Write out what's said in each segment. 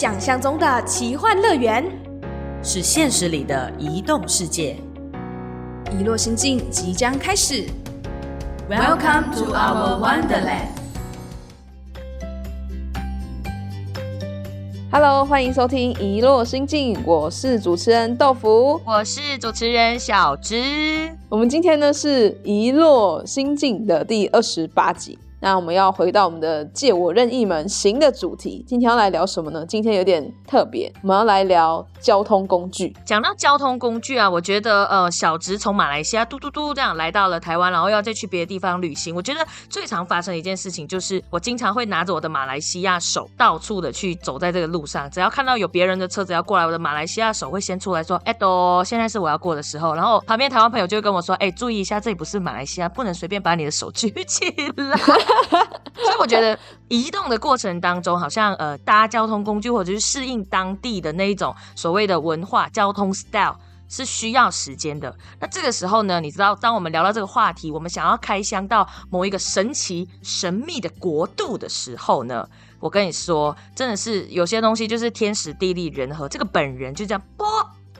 想象中的奇幻乐园，是现实里的移动世界。遗落心境即将开始。Welcome to our Wonderland. Hello，欢迎收听《遗落心境》，我是主持人豆腐。我是主持人小芝。我们今天呢是《遗落心境》的第二十八集。那我们要回到我们的“借我任意门”行的主题。今天要来聊什么呢？今天有点特别，我们要来聊交通工具。讲到交通工具啊，我觉得呃，小直从马来西亚嘟嘟嘟这样来到了台湾，然后要再去别的地方旅行。我觉得最常发生的一件事情就是，我经常会拿着我的马来西亚手，到处的去走在这个路上。只要看到有别人的车子要过来，我的马来西亚手会先出来说：“哎，都现在是我要过的时候。”然后旁边台湾朋友就会跟我说：“哎，注意一下，这里不是马来西亚，不能随便把你的手举起来。” 所以我觉得移动的过程当中，好像呃搭交通工具或者是适应当地的那一种所谓的文化交通 style 是需要时间的。那这个时候呢，你知道，当我们聊到这个话题，我们想要开箱到某一个神奇神秘的国度的时候呢，我跟你说，真的是有些东西就是天时地利人和，这个本人就这样啵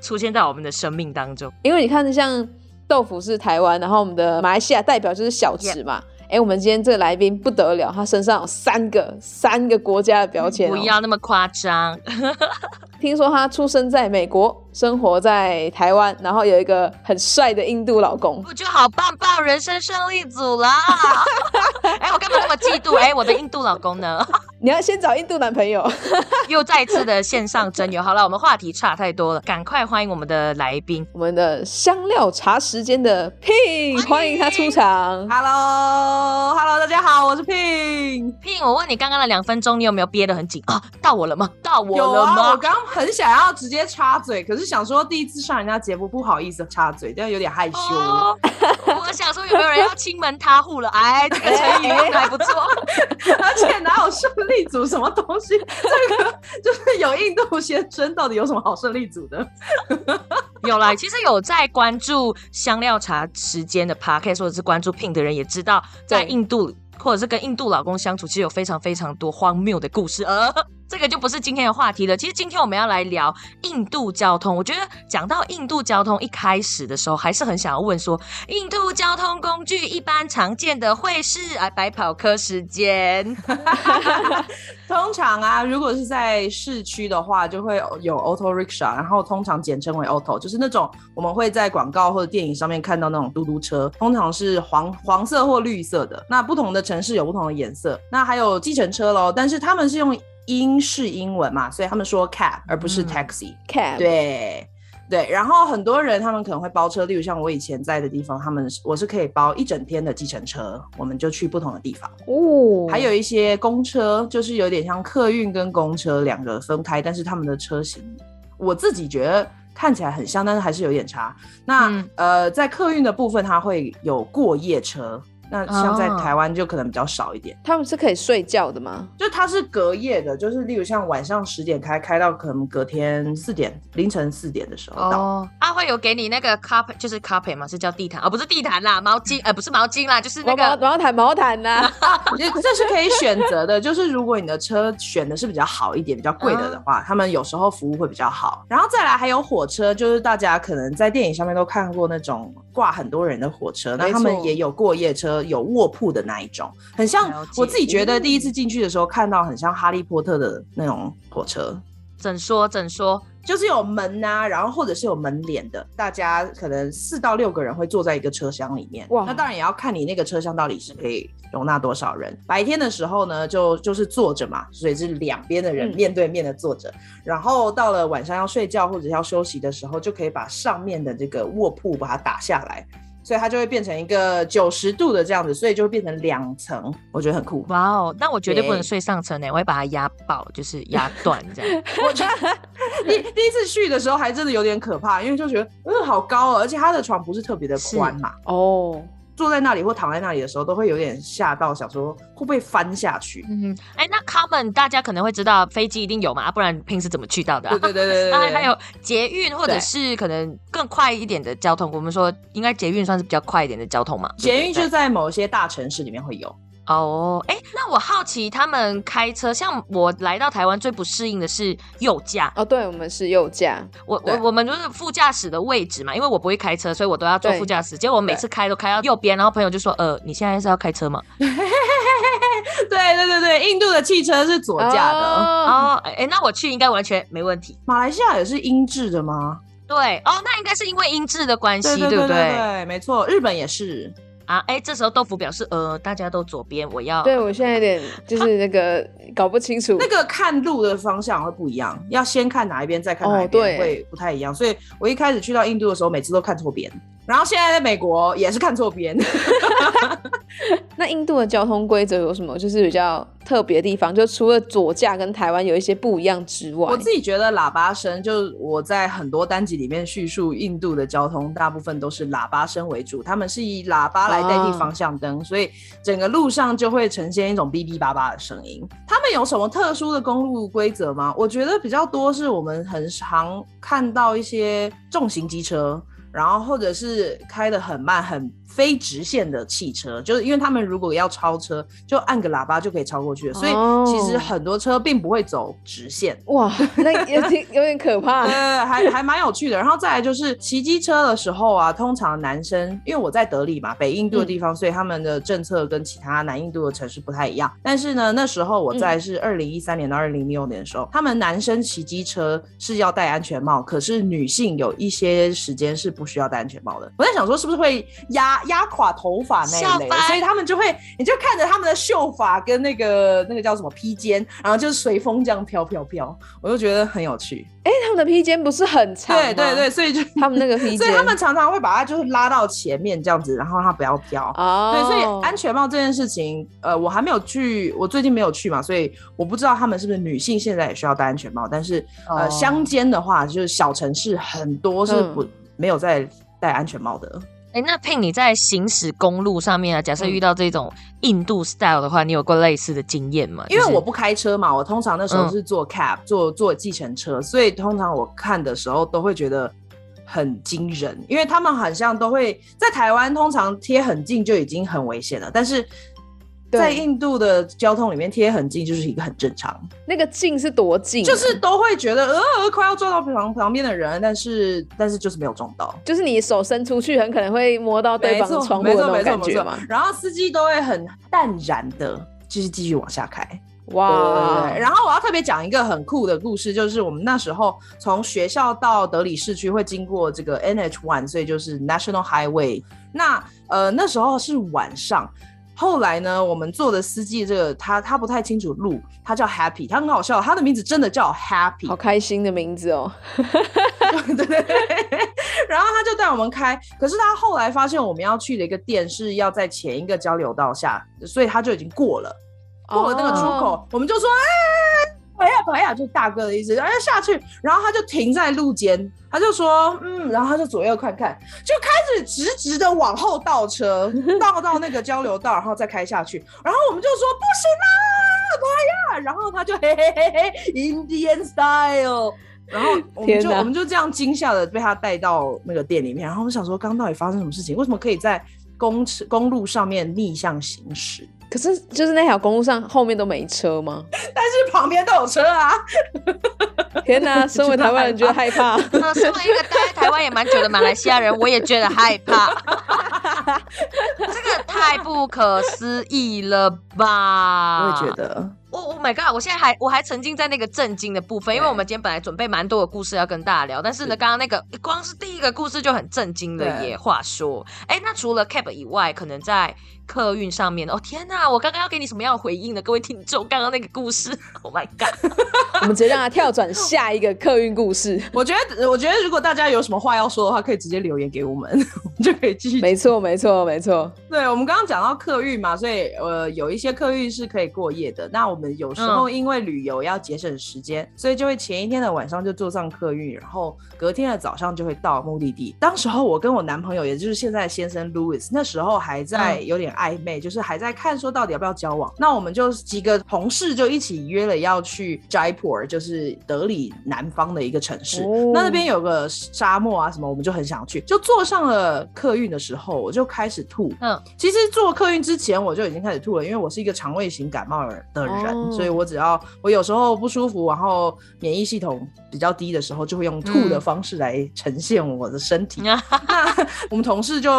出现在我们的生命当中。因为你看，像豆腐是台湾，然后我们的马来西亚代表就是小吃嘛。哎，我们今天这个来宾不得了，他身上有三个三个国家的标签、哦，不要那么夸张。听说他出生在美国，生活在台湾，然后有一个很帅的印度老公，我就好棒棒，人生胜利组啦！哎，我干嘛那么嫉妒？哎，我的印度老公呢？你要先找印度男朋友。又再次的线上征友。好了，我们话题差太多了，赶快欢迎我们的来宾，我们的香料茶时间的 Pin，欢迎他出场。Hello，Hello，大家好，我是 Pin。Pin，我问你，刚刚的两分钟你有没有憋得很紧啊？到我了吗？到我有啊，了吗？我刚很想要直接插嘴，可是想说第一次上人家节目不好意思插嘴，这样有点害羞。哦我想说有没有人要亲门踏户了？哎，这个成语用的还不错。而且哪有胜利组什么东西？这个就是有印度先生，到底有什么好胜利组的？有啦，其实有在关注香料茶时间的 podcast 或者是关注 Pink 的人也知道，在印度或者是跟印度老公相处，其实有非常非常多荒谬的故事。呃，这个就不是今天的话题了。其实今天我们要来聊印度交通。我觉得讲到印度交通，一开始的时候还是很想要问说，印度交通工具一般常见的会是啊白跑客时间。通常啊，如果是在市区的话，就会有 auto rickshaw，然后通常简称为 auto，就是那种我们会在广告或者电影上面看到那种嘟嘟车，通常是黄黄色或绿色的。那不同的城市有不同的颜色。那还有计程车喽，但是他们是用英式英文嘛，所以他们说 cab 而不是嗯 taxi。Cab，对。对，然后很多人他们可能会包车，例如像我以前在的地方，他们我是可以包一整天的计程车，我们就去不同的地方。哦，还有一些公车，就是有点像客运跟公车两个分开，但是他们的车型，我自己觉得看起来很像，但是还是有点差。那、嗯呃，在客运的部分，它会有过夜车，那像在哦台湾就可能比较少一点。他们是可以睡觉的吗？就它是隔夜的，就是例如像晚上十点开，开到可能隔天四点凌晨四点的时候到。哦，他会有给你那个 carpet，就是 carpet 嘛，是叫地毯哦，不是地毯啦，毛巾，呃，不是毛巾啦，就是那个毛毯毛毯呐、也这是可以选择的，就是如果你的车选的是比较好一点、比较贵的的话，他们有时候服务会比较好。然后再来还有火车，就是大家可能在电影上面都看过那种挂很多人的火车，那他们也有过夜车，有卧铺的那一种，很像我自己觉得第一次进去的时候看到很像哈利波特的那种火车。怎说怎说，就是有门呐、然后或者是有门帘的，大家可能四到六个人会坐在一个车厢里面。哇那当然也要看你那个车厢到底是可以容纳多少人。白天的时候呢，就就是坐着嘛，所以是两边的人嗯面对面的坐着。然后到了晚上要睡觉或者要休息的时候，就可以把上面的这个卧铺把它打下来。所以它就会变成一个九十度的这样子，所以就会变成两层，我觉得很酷。哇哦，那我绝对不能睡上层呢，我会把它压爆，就是压断这样。我觉得第第一次去的时候还真的有点可怕，因为就觉得嗯好高哦，而且它的床不是特别的宽嘛，哦，坐在那里或躺在那里的时候都会有点吓到，想说会不会翻下去？嗯，哎，那 common 大家可能会知道飞机一定有嘛，啊不然平时怎么去到的、啊？对对对对 还有捷运或者是可能更快一点的交通，我们说应该捷运算是比较快一点的交通嘛。捷运就在某些大城市里面会有，哦，哎，那我好奇他们开车，像我来到台湾最不适应的是右驾。哦，对，我们是右驾。我我我们就是副驾驶的位置嘛，因为我不会开车，所以我都要坐副驾驶。结果我每次开都开到右边，然后朋友就说：“呃，你现在是要开车吗？” 对对对对，印度的汽车是左驾的。哦，哎，那我去应该完全没问题。马来西亚也是英制的吗？对，哦，那应该是因为音质的关系，对不对？对，没错，日本也是啊。哎，这时候豆腐表示，呃，大家都左边，我要。对我现在有点 就是那个搞不清楚，那个看路的方向会不一样，要先看哪一边，再看哪一边，会不太一样。所以我一开始去到印度的时候，每次都看错边。然后现在在美国也是看错边。那印度的交通规则有什么？就是比较特别的地方，就除了左架跟台湾有一些不一样之外，我自己觉得喇叭声，就我在很多单集里面叙述印度的交通，大部分都是喇叭声为主，他们是以喇叭来代替方向灯，所以整个路上就会呈现一种哔哔叭叭的声音。他们有什么特殊的公路规则吗？我觉得比较多是我们很常看到一些重型机车。然后或者是开的很慢、很非直线的汽车，就是因为他们如果要超车，就按个喇叭就可以超过去了。所以其实很多车并不会走直线。哇，那也挺 有点可怕。呃，还还蛮有趣的。然后再来就是骑机车的时候啊，通常男生，因为我在德里嘛，北印度的地方，所以他们的政策跟其他南印度的城市不太一样。但是呢，那时候我在是二零一三年到二零零六年的时候，他们男生骑机车是要戴安全帽，可是女性有一些时间是不。需要戴安全帽的，我在想说是不是会压压垮头发那一类，所以他们就会，你就看着他们的秀发跟那个那个叫什么披肩，然后就是随风这样飘飘飘，我就觉得很有趣。哎，他们的披肩不是很长对对对，所以就他们那个披 肩，所以他们常常会把它就是拉到前面这样子，然后它不要飘。哦，对，所以安全帽这件事情，呃，我还没有去，我最近没有去嘛，所以我不知道他们是不是女性现在也需要戴安全帽，但是呃，乡间的话，就是小城市很多是不。没有在戴安全帽的。哎，那佩你在行驶公路上面啊，假设遇到这种印度 style 的话，你有过类似的经验吗？因为我不开车嘛，我通常那时候是坐 cab，坐坐计程车，所以通常我看的时候都会觉得很惊人，因为他们好像都会在台湾，通常贴很近就已经很危险了，但是。在印度的交通里面贴很近就是一个很正常。那个近是多近？就是都会觉得呃快要撞到旁旁边的人，但是但是就是没有撞到。就是你手伸出去，很可能会摸到对方窗户的感觉嘛。然后司机都会很淡然的，就是继续往下开。哇！然后我要特别讲一个很酷的故事，就是我们那时候从学校到德里市区会经过这个 NH One，所以就是 National Highway。那呃那时候是晚上。后来呢，我们坐的司机这个他他不太清楚路，他叫 Happy，他很好笑，他的名字真的叫 Happy，好开心的名字哦。对 对对。然后他就带我们开，可是他后来发现我们要去的一个店是要在前一个交流道下，所以他就已经过了，过了那个出口，我们就说哎。哎呀，哎呀，就大哥的意思，哎呀下去，然后他就停在路肩，他就说，嗯，然后他就左右看看，就开始直直的往后倒车，倒到那个交流道，然后再开下去，然后我们就说不行啦，妈呀，然后他就嘿嘿嘿嘿，Indian style，然后我们就我们就这样惊吓的被他带到那个店里面，然后我想说，刚到底发生什么事情？为什么可以在公公路上面逆向行驶？可是，就是那条公路上后面都没车吗？但是旁边都有车啊！天哪，身为台湾人觉得害怕。身为一个待在台湾也蛮久的马来西亚人，我也觉得害怕。这个太不可思议了吧？我也觉得。Oh my god！我现在还我还沉浸在那个震惊的部分，因为我们今天本来准备蛮多的故事要跟大家聊，但是呢，刚刚那个光是第一个故事就很震惊的耶。话说，哎，那除了 cab 以外，可能在客运上面哦，天哪！我刚刚要给你什么样的回应呢？各位听众，刚刚那个故事，Oh my god！我们直接让他跳转下一个客运故事。我觉得，我觉得如果大家有什么话要说的话，可以直接留言给我们，我们就可以继续。没错，没错，没错。对，我们刚刚讲到客运嘛，所以呃，有一些客运是可以过夜的。那我们有时候因为旅游要节省时间，所以就会前一天的晚上就坐上客运，然后隔天的早上就会到目的地。当时候我跟我男朋友，也就是现在先生 Louis，那时候还在有点暧昧，就是还在看说到底要不要交往。那我们就几个同事就一起约了要去 Jaipur，就是德里南方的一个城市。哦那那边有个沙漠啊什么，我们就很想去。就坐上了客运的时候，我就开始吐。嗯，其实坐客运之前我就已经开始吐了，因为我是一个肠胃型感冒的人，哦所以我只要我有时候不舒服，然后免疫系统比较低的时候，就会用吐的方式来呈现我的身体。那我们同事就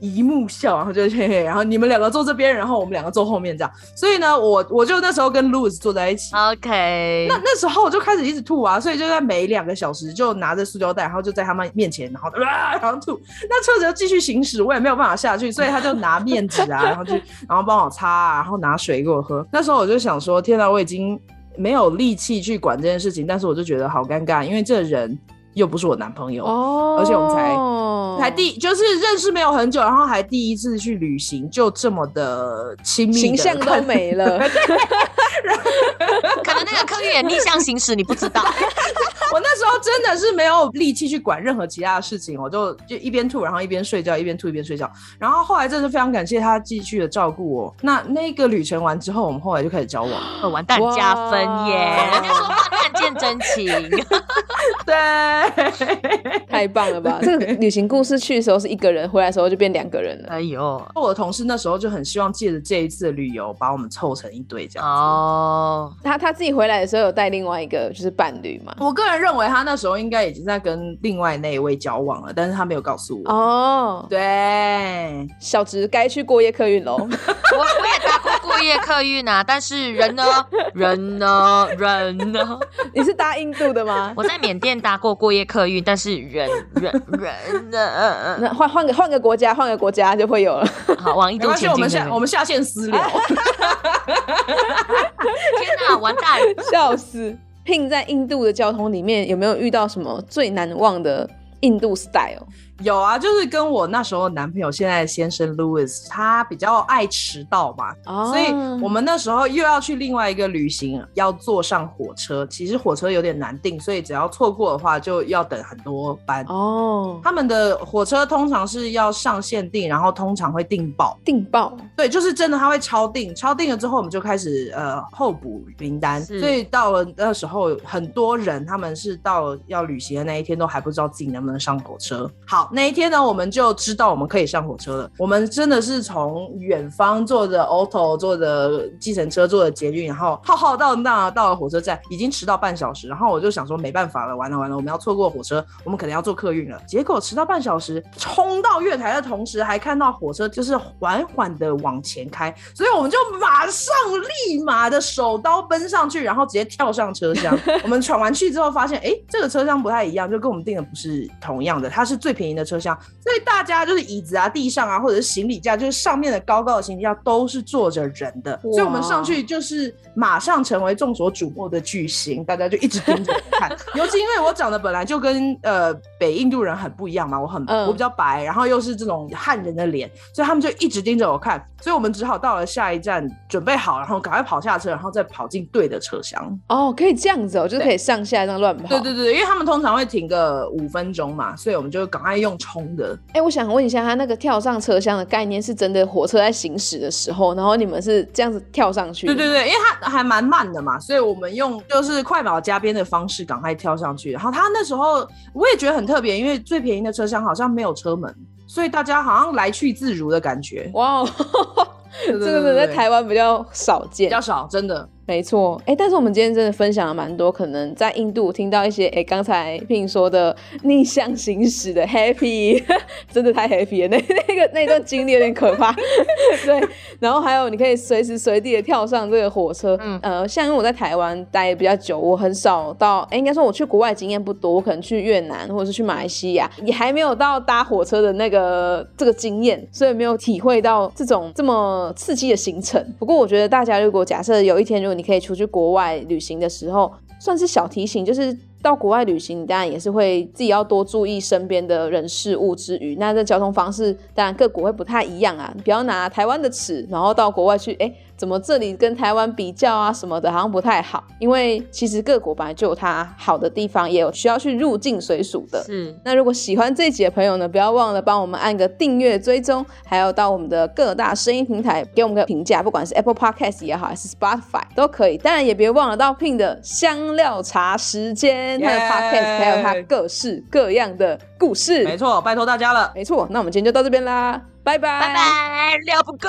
一目笑，然后就嘿嘿，然后你们两个坐这边，然后我们两个坐后面这样。所以呢，我我就那时候跟 Louis 坐在一起。OK，那那时候我就开始一直吐啊，所以就在每两个小时就拿着塑胶袋，然后就在他们面前，然后啊，然后吐。那车子就继续行驶，我也没有办法下去，所以他就拿面纸啊，然后就，然后帮我擦啊，然后拿水给我喝。那时候我就想说，天哪，我已经没有力气去管这件事情，但是我就觉得好尴尬，因为这人又不是我男朋友。哦，而且我们才才第就是认识没有很久，然后还第一次去旅行，就这么的亲密地形象都没了。可能那个客运也逆向行驶，你不知道。我那时候真的是没有力气去管任何其他的事情，我就就一边吐，然后一边睡觉，一边吐一边睡觉。然后后来真的非常感谢他继续的照顾我。那那个旅程完之后，我们后来就开始交往。哦完蛋，加分耶！哇人家说患难见真情。对，太棒了吧！这个旅行故事去的时候是一个人，回来的时候就变两个人了。哎呦，我的同事那时候就很希望借着这一次的旅游，把我们凑成一对这样子。哦，他他自己回来的时候有带另外一个就是伴侣嘛？我个人认为他那时候应该已经在跟另外那一位交往了，但是他没有告诉我。哦，对，小直该去过夜客运喽。我 我也搭过过夜客运啊，但是人呢？人呢？人呢？你是搭印度的吗？我在缅甸搭过过夜客运，但是人人 人呢？那换换个换个国家，换个国家就会有了。好，往印度没关系，我们前进这边。下我们下线私聊。天哪，完蛋！笑死！聘在印度的交通里面有没有遇到什么最难忘的印度 style？有啊，就是跟我那时候男朋友，现在的先生 Louis，他比较爱迟到嘛，哦所以我们那时候又要去另外一个旅行，要坐上火车。其实火车有点难订，所以只要错过的话，就要等很多班。哦，他们的火车通常是要上限订，然后通常会订爆。订爆对，就是真的他会超订，超订了之后，我们就开始呃候补名单。所以到了那时候，很多人他们是到了要旅行的那一天，都还不知道自己能不能上火车。好，那一天呢，我们就知道我们可以上火车了。我们真的是从远方坐着 auto，坐着计程车，坐着捷运，然后浩浩荡荡到了火车站，已经迟到半小时。然后我就想说，没办法了，完了完了，我们要错过火车，我们可能要坐客运了。结果迟到半小时，冲到月台的同时，还看到火车就是缓缓的往前开，所以我们就马上立马的手刀奔上去，然后直接跳上车厢。我们闯完去之后发现，哎、这个车厢不太一样，就跟我们订的不是同样的，它是最便宜的车厢，所以大家就是椅子啊、地上啊，或者是行李架，就是上面的高高的行李架都是坐着人的，所以我们上去就是马上成为众所瞩目的巨星，大家就一直盯着我看。尤其因为我长得本来就跟呃北印度人很不一样嘛，我很、嗯我比较白，然后又是这种汉人的脸，所以他们就一直盯着我看，所以我们只好到了下一站准备好，然后赶快跑下车，然后再跑进对的车厢。哦，可以这样子哦，就是可以上下这样乱跑。对对对，因为他们通常会停个五分钟嘛，所以我们就赶快用冲的。哎、我想问一下，他那个跳上车厢的概念是真的火车在行驶的时候，然后你们是这样子跳上去？对对。对，因为它还蛮慢的嘛，所以我们用就是快马加鞭的方式赶快跳上去。然后他那时候我也觉得很特别，因为最便宜的车厢好像没有车门，所以大家好像来去自如的感觉。哇 哦，对这个在台湾比较少见比。较少，真的。没错，哎，但是我们今天真的分享了蛮多，可能在印度听到一些，哎，刚才聘说的逆向行驶的 happy，真的太 happy 了，那那个那段经历有点可怕。对，然后还有你可以随时随地的跳上这个火车，嗯呃，像因为我在台湾待比较久，我很少到，哎，应该说我去国外经验不多，我可能去越南或者是去马来西亚，也还没有到搭火车的那个这个经验，所以没有体会到这种这么刺激的行程。不过我觉得大家如果假设有一天，如果你可以出去国外旅行的时候，算是小提醒，就是到国外旅行，你当然也是会自己要多注意身边的人事物之余，那这交通方式当然各国会不太一样啊，不要拿台湾的尺，然后到国外去，哎，怎么这里跟台湾比较啊什么的，好像不太好。因为其实各国本来就有它好的地方，也有需要去入境随属的。是那如果喜欢这一集的朋友呢，不要忘了帮我们按个订阅追踪，还有到我们的各大声音平台给我们个评价，不管是 Apple Podcast 也好，还是 Spotify 都可以。当然也别忘了到 Pin 的香料茶时间，它的 Podcast 还有它各式各样的故事。没错，拜托大家了。没错，那我们今天就到这边啦，拜拜，拜拜，料不够。